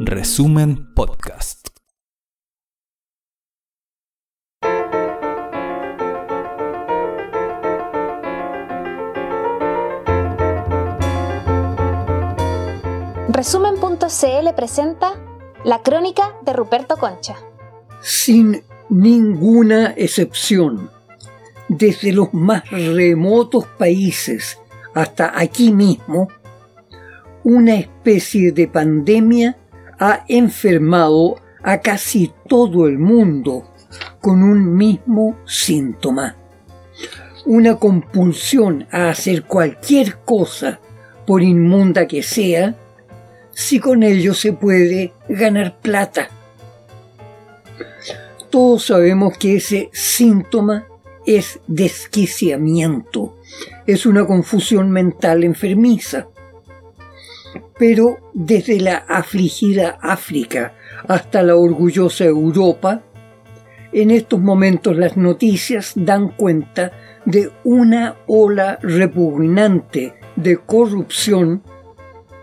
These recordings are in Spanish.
Resumen Podcast. Resumen.cl presenta La crónica de Ruperto Concha. Sin ninguna excepción, desde los más remotos países hasta aquí mismo, una especie de pandemia ha enfermado a casi todo el mundo con un mismo síntoma. Una compulsión a hacer cualquier cosa, por inmunda que sea, si con ello se puede ganar plata. Todos sabemos que ese síntoma es desquiciamiento, es una confusión mental enfermiza. Pero desde la afligida África hasta la orgullosa Europa, en estos momentos las noticias dan cuenta de una ola repugnante de corrupción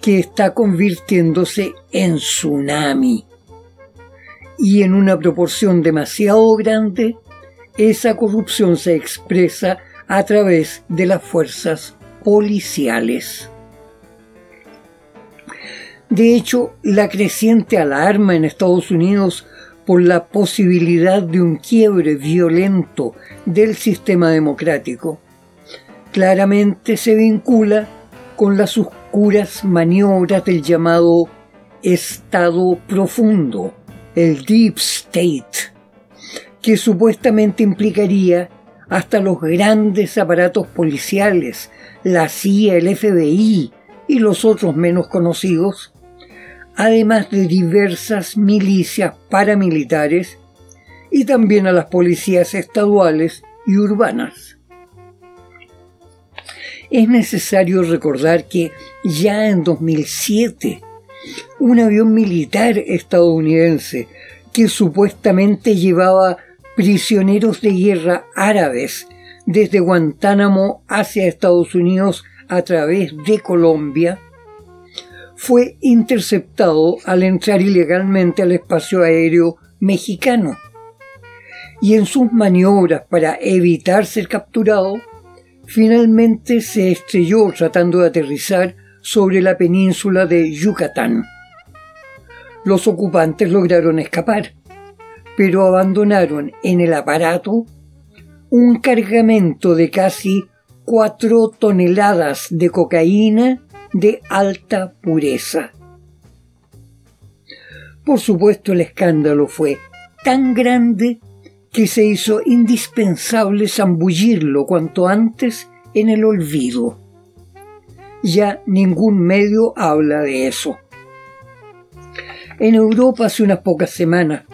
que está convirtiéndose en tsunami. Y en una proporción demasiado grande, esa corrupción se expresa a través de las fuerzas policiales. De hecho, la creciente alarma en Estados Unidos por la posibilidad de un quiebre violento del sistema democrático claramente se vincula con las oscuras maniobras del llamado Estado profundo, el Deep State, que supuestamente implicaría hasta los grandes aparatos policiales, la CIA, el FBI y los otros menos conocidos, además de diversas milicias paramilitares y también a las policías estaduales y urbanas. Es necesario recordar que ya en 2007 un avión militar estadounidense que supuestamente llevaba prisioneros de guerra árabes desde Guantánamo hacia Estados Unidos a través de Colombia, fue interceptado al entrar ilegalmente al espacio aéreo mexicano. Y en sus maniobras para evitar ser capturado, finalmente se estrelló tratando de aterrizar sobre la península de Yucatán. Los ocupantes lograron escapar, pero abandonaron en el aparato un cargamento de casi cuatro toneladas de cocaína de alta pureza. Por supuesto el escándalo fue tan grande que se hizo indispensable zambullirlo cuanto antes en el olvido. Ya ningún medio habla de eso. En Europa hace unas pocas semanas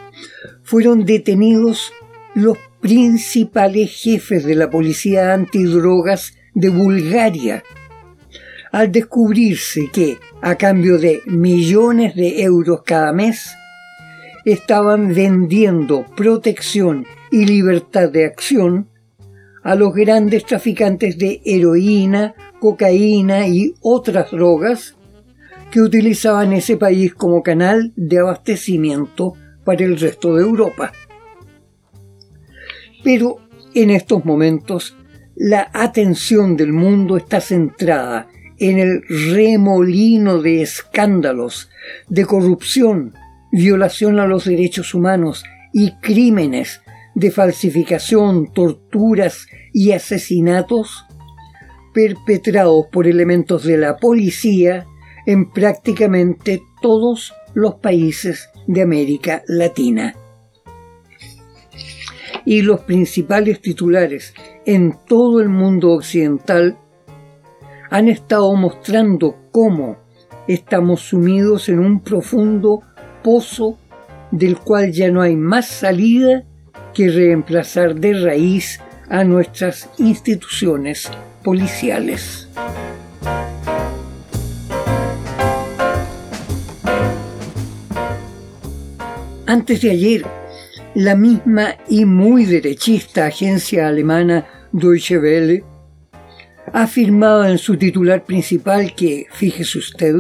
fueron detenidos los principales jefes de la policía antidrogas de Bulgaria, al descubrirse que, a cambio de millones de euros cada mes, estaban vendiendo protección y libertad de acción a los grandes traficantes de heroína, cocaína y otras drogas que utilizaban ese país como canal de abastecimiento para el resto de Europa. Pero en estos momentos la atención del mundo está centrada en el remolino de escándalos, de corrupción, violación a los derechos humanos y crímenes de falsificación, torturas y asesinatos perpetrados por elementos de la policía en prácticamente todos los países de América Latina. Y los principales titulares en todo el mundo occidental han estado mostrando cómo estamos sumidos en un profundo pozo del cual ya no hay más salida que reemplazar de raíz a nuestras instituciones policiales. Antes de ayer, la misma y muy derechista agencia alemana Deutsche Welle afirmaba en su titular principal que, fíjese usted,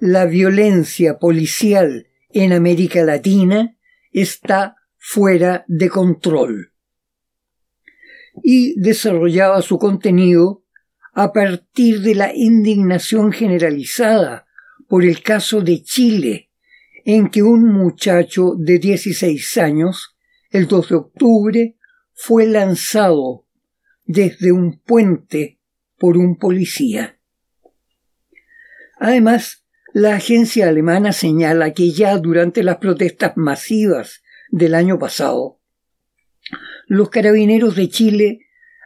la violencia policial en América Latina está fuera de control. Y desarrollaba su contenido a partir de la indignación generalizada por el caso de Chile, en que un muchacho de 16 años, el 2 de octubre, fue lanzado desde un puente por un policía. Además, la agencia alemana señala que ya durante las protestas masivas del año pasado, los carabineros de Chile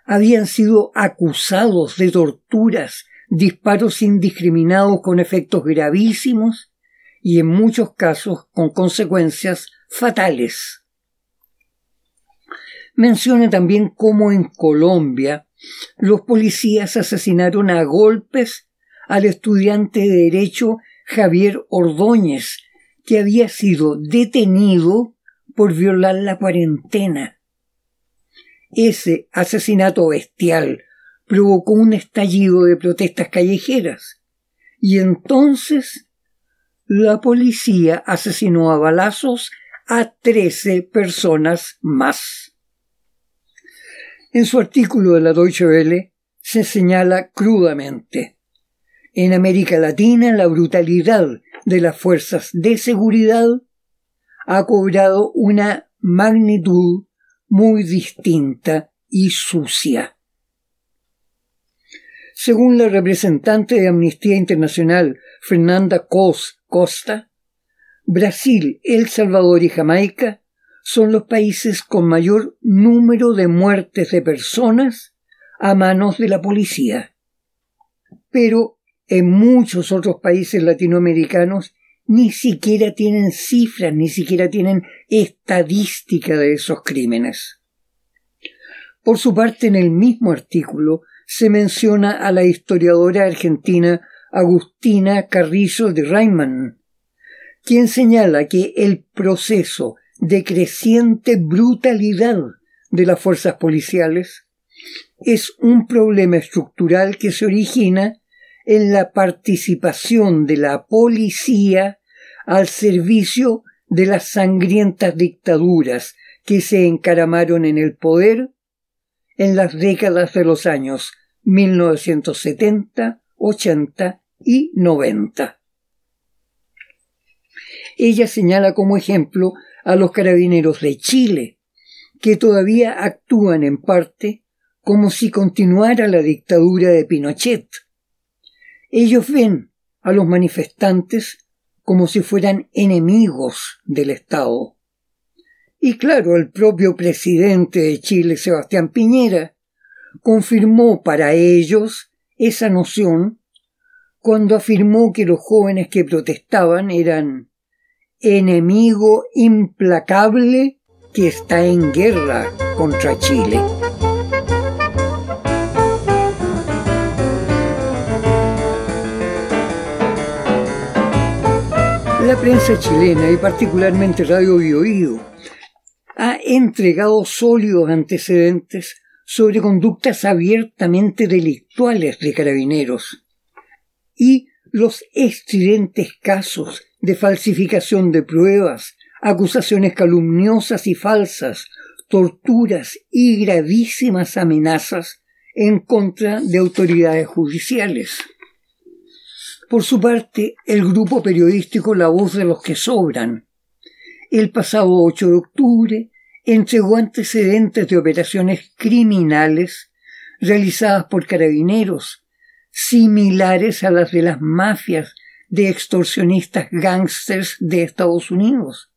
habían sido acusados de torturas, disparos indiscriminados con efectos gravísimos y en muchos casos con consecuencias fatales. Menciona también cómo en Colombia los policías asesinaron a golpes al estudiante de Derecho Javier Ordóñez, que había sido detenido por violar la cuarentena. Ese asesinato bestial provocó un estallido de protestas callejeras, y entonces la policía asesinó a balazos a trece personas más. En su artículo de la Deutsche Welle se señala crudamente en América Latina la brutalidad de las fuerzas de seguridad ha cobrado una magnitud muy distinta y sucia. Según la representante de Amnistía Internacional Fernanda Cos Costa, Brasil, El Salvador y Jamaica son los países con mayor número de muertes de personas a manos de la policía. Pero en muchos otros países latinoamericanos ni siquiera tienen cifras, ni siquiera tienen estadística de esos crímenes. Por su parte, en el mismo artículo se menciona a la historiadora argentina Agustina Carrillo de Reimann, quien señala que el proceso de creciente brutalidad de las fuerzas policiales es un problema estructural que se origina en la participación de la policía al servicio de las sangrientas dictaduras que se encaramaron en el poder en las décadas de los años 1970, 80 y 90. Ella señala como ejemplo a los carabineros de Chile, que todavía actúan en parte como si continuara la dictadura de Pinochet. Ellos ven a los manifestantes como si fueran enemigos del Estado. Y claro, el propio presidente de Chile, Sebastián Piñera, confirmó para ellos esa noción cuando afirmó que los jóvenes que protestaban eran enemigo implacable que está en guerra contra Chile. La prensa chilena y particularmente Radio Bioío ha entregado sólidos antecedentes sobre conductas abiertamente delictuales de carabineros y los estridentes casos de falsificación de pruebas, acusaciones calumniosas y falsas, torturas y gravísimas amenazas en contra de autoridades judiciales. Por su parte, el grupo periodístico La Voz de los que Sobran, el pasado 8 de octubre, entregó antecedentes de operaciones criminales realizadas por carabineros, similares a las de las mafias de extorsionistas gángsters de Estados Unidos.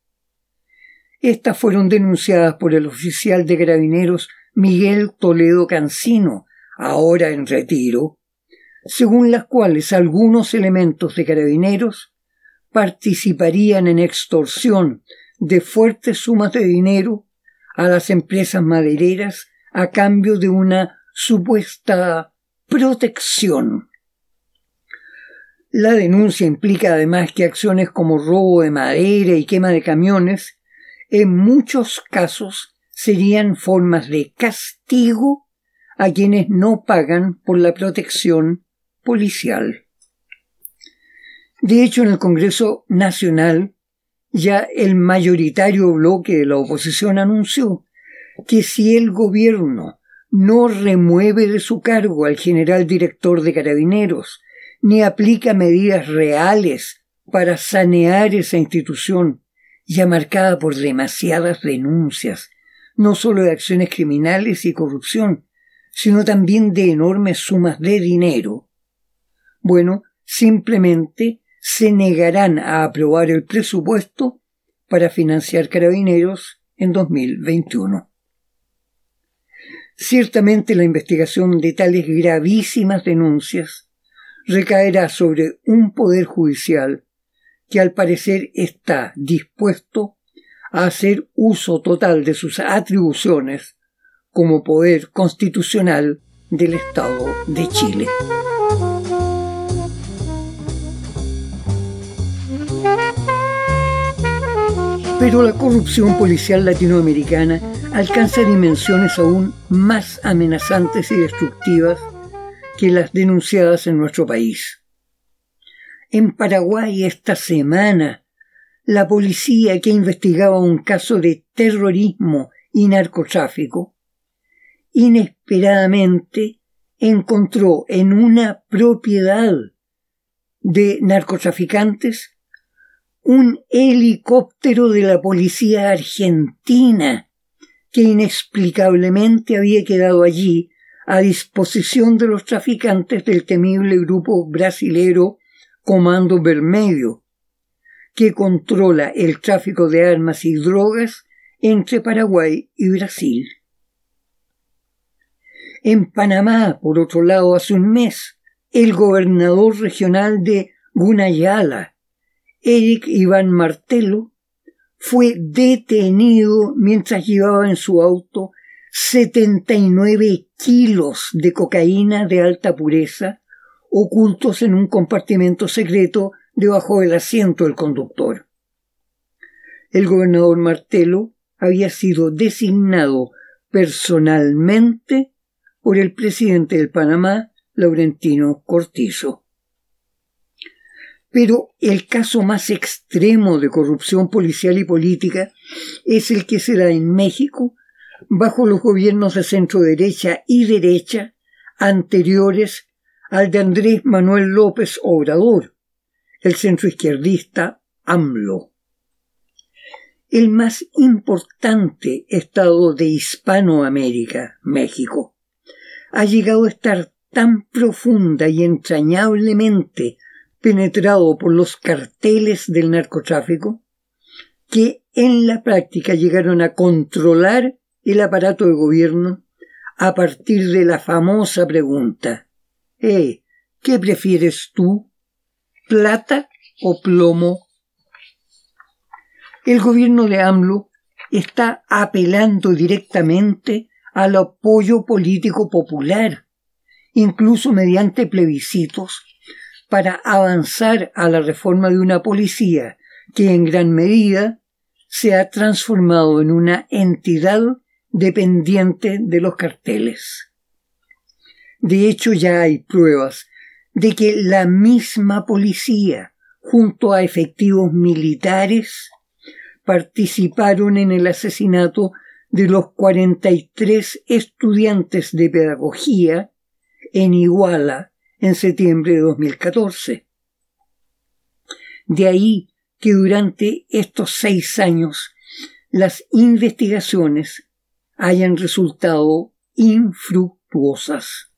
Estas fueron denunciadas por el oficial de carabineros Miguel Toledo Cancino, ahora en retiro, según las cuales algunos elementos de carabineros participarían en extorsión de fuertes sumas de dinero a las empresas madereras a cambio de una supuesta protección. La denuncia implica además que acciones como robo de madera y quema de camiones en muchos casos serían formas de castigo a quienes no pagan por la protección policial. De hecho, en el Congreso Nacional, ya el mayoritario bloque de la oposición anunció que si el gobierno no remueve de su cargo al general director de carabineros, ni aplica medidas reales para sanear esa institución, ya marcada por demasiadas denuncias, no solo de acciones criminales y corrupción, sino también de enormes sumas de dinero, bueno, simplemente se negarán a aprobar el presupuesto para financiar carabineros en 2021. Ciertamente la investigación de tales gravísimas denuncias recaerá sobre un poder judicial que al parecer está dispuesto a hacer uso total de sus atribuciones como poder constitucional del Estado de Chile. Pero la corrupción policial latinoamericana alcanza dimensiones aún más amenazantes y destructivas que las denunciadas en nuestro país. En Paraguay esta semana, la policía que investigaba un caso de terrorismo y narcotráfico, inesperadamente encontró en una propiedad de narcotraficantes un helicóptero de la policía argentina que inexplicablemente había quedado allí a disposición de los traficantes del temible grupo brasilero Comando Vermelho, que controla el tráfico de armas y drogas entre Paraguay y Brasil. En Panamá, por otro lado, hace un mes, el gobernador regional de Gunayala, Eric Iván Martelo fue detenido mientras llevaba en su auto 79 kilos de cocaína de alta pureza ocultos en un compartimento secreto debajo del asiento del conductor. El gobernador Martelo había sido designado personalmente por el presidente del Panamá, Laurentino Cortizo. Pero el caso más extremo de corrupción policial y política es el que se da en México bajo los gobiernos de centro derecha y derecha anteriores al de Andrés Manuel López Obrador, el centroizquierdista AMLO. El más importante estado de Hispanoamérica, México, ha llegado a estar tan profunda y entrañablemente penetrado por los carteles del narcotráfico que en la práctica llegaron a controlar el aparato de gobierno a partir de la famosa pregunta eh, ¿qué prefieres tú? ¿Plata o plomo? El gobierno de AMLO está apelando directamente al apoyo político popular, incluso mediante plebiscitos para avanzar a la reforma de una policía que en gran medida se ha transformado en una entidad dependiente de los carteles. De hecho, ya hay pruebas de que la misma policía, junto a efectivos militares, participaron en el asesinato de los 43 estudiantes de pedagogía en Iguala en septiembre de 2014. De ahí que durante estos seis años las investigaciones hayan resultado infructuosas.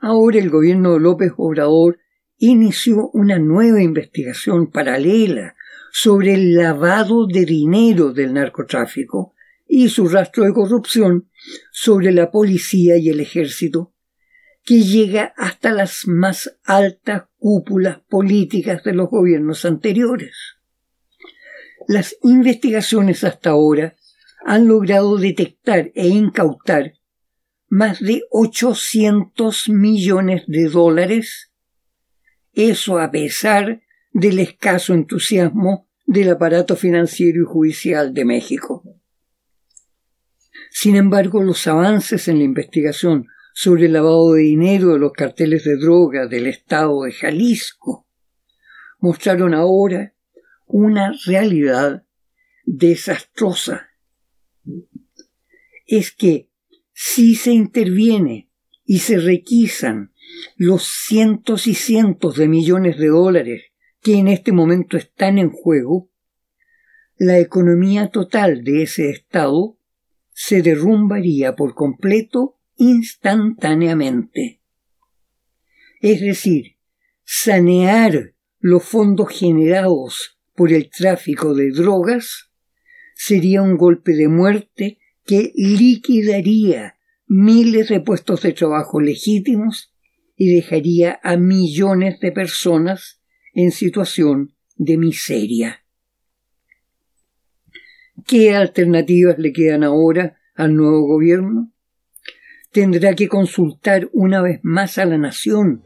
Ahora el gobierno de López Obrador inició una nueva investigación paralela sobre el lavado de dinero del narcotráfico y su rastro de corrupción sobre la policía y el ejército que llega hasta las más altas cúpulas políticas de los gobiernos anteriores. Las investigaciones hasta ahora han logrado detectar e incautar más de 800 millones de dólares, eso a pesar del escaso entusiasmo del aparato financiero y judicial de México. Sin embargo, los avances en la investigación sobre el lavado de dinero de los carteles de droga del estado de Jalisco mostraron ahora una realidad desastrosa. Es que si se interviene y se requisan los cientos y cientos de millones de dólares que en este momento están en juego, la economía total de ese Estado se derrumbaría por completo instantáneamente. Es decir, sanear los fondos generados por el tráfico de drogas sería un golpe de muerte que liquidaría miles de puestos de trabajo legítimos y dejaría a millones de personas en situación de miseria. ¿Qué alternativas le quedan ahora al nuevo gobierno? Tendrá que consultar una vez más a la nación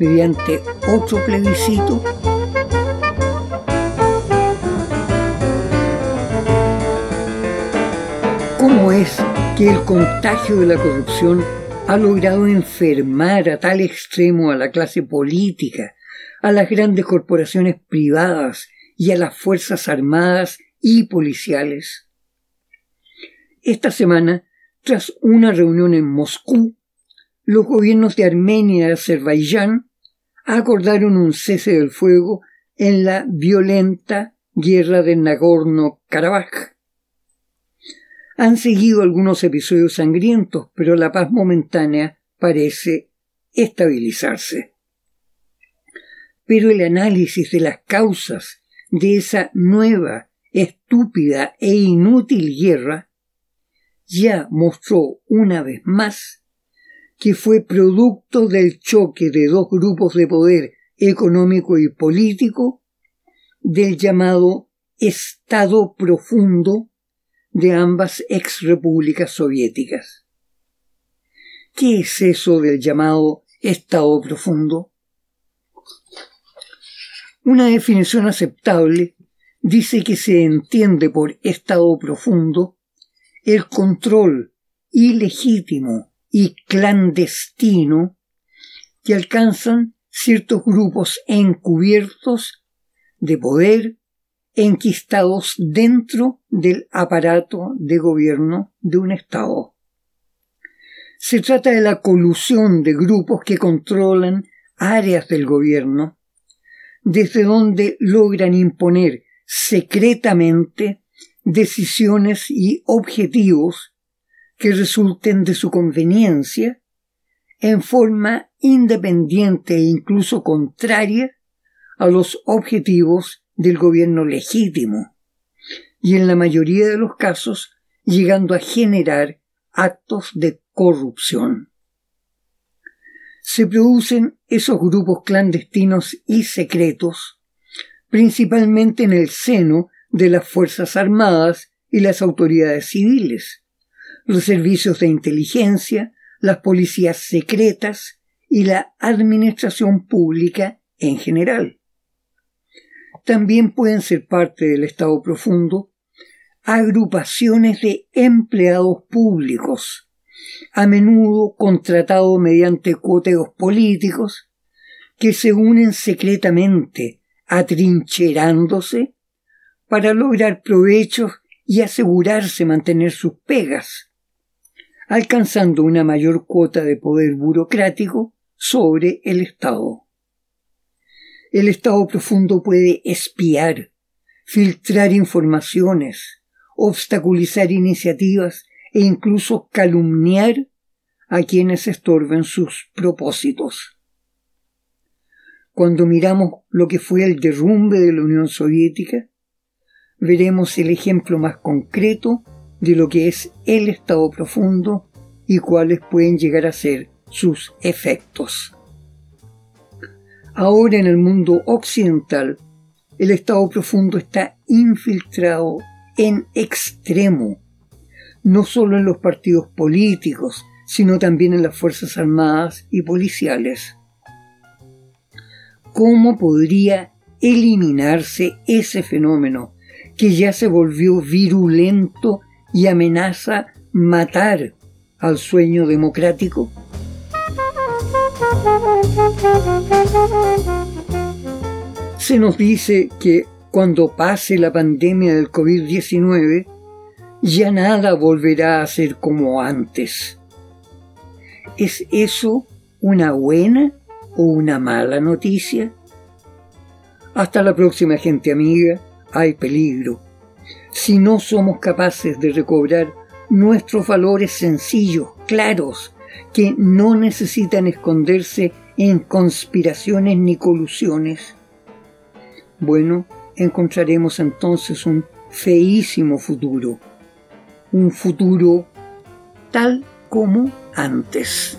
mediante otro plebiscito. ¿Cómo es que el contagio de la corrupción ha logrado enfermar a tal extremo a la clase política, a las grandes corporaciones privadas y a las Fuerzas Armadas y policiales? Esta semana, tras una reunión en Moscú, los gobiernos de Armenia y Azerbaiyán acordaron un cese del fuego en la violenta guerra de Nagorno-Karabaj. Han seguido algunos episodios sangrientos, pero la paz momentánea parece estabilizarse. Pero el análisis de las causas de esa nueva, estúpida e inútil guerra ya mostró una vez más que fue producto del choque de dos grupos de poder económico y político del llamado Estado profundo de ambas ex repúblicas soviéticas. ¿Qué es eso del llamado Estado profundo? Una definición aceptable dice que se entiende por Estado profundo el control ilegítimo y clandestino que alcanzan ciertos grupos encubiertos de poder enquistados dentro del aparato de gobierno de un Estado. Se trata de la colusión de grupos que controlan áreas del gobierno, desde donde logran imponer secretamente decisiones y objetivos que resulten de su conveniencia en forma independiente e incluso contraria a los objetivos del gobierno legítimo y en la mayoría de los casos llegando a generar actos de corrupción. Se producen esos grupos clandestinos y secretos principalmente en el seno de las Fuerzas Armadas y las autoridades civiles, los servicios de inteligencia, las policías secretas y la administración pública en general. También pueden ser parte del Estado profundo agrupaciones de empleados públicos, a menudo contratados mediante cuoteos políticos, que se unen secretamente, atrincherándose, para lograr provechos y asegurarse mantener sus pegas, alcanzando una mayor cuota de poder burocrático sobre el Estado. El Estado profundo puede espiar, filtrar informaciones, obstaculizar iniciativas e incluso calumniar a quienes estorben sus propósitos. Cuando miramos lo que fue el derrumbe de la Unión Soviética, veremos el ejemplo más concreto de lo que es el estado profundo y cuáles pueden llegar a ser sus efectos. Ahora en el mundo occidental, el estado profundo está infiltrado en extremo, no solo en los partidos políticos, sino también en las Fuerzas Armadas y policiales. ¿Cómo podría eliminarse ese fenómeno que ya se volvió virulento y amenaza matar al sueño Se nos dice que cuando pase la pandemia del COVID-19, ya nada volverá a ser como antes. ¿Es eso una buena o una mala noticia? Hasta la próxima gente amiga, hay peligro. Si no somos capaces de recobrar nuestros valores sencillos, claros, que no necesitan esconderse en conspiraciones ni colusiones, bueno, encontraremos entonces un feísimo futuro, un futuro tal como antes.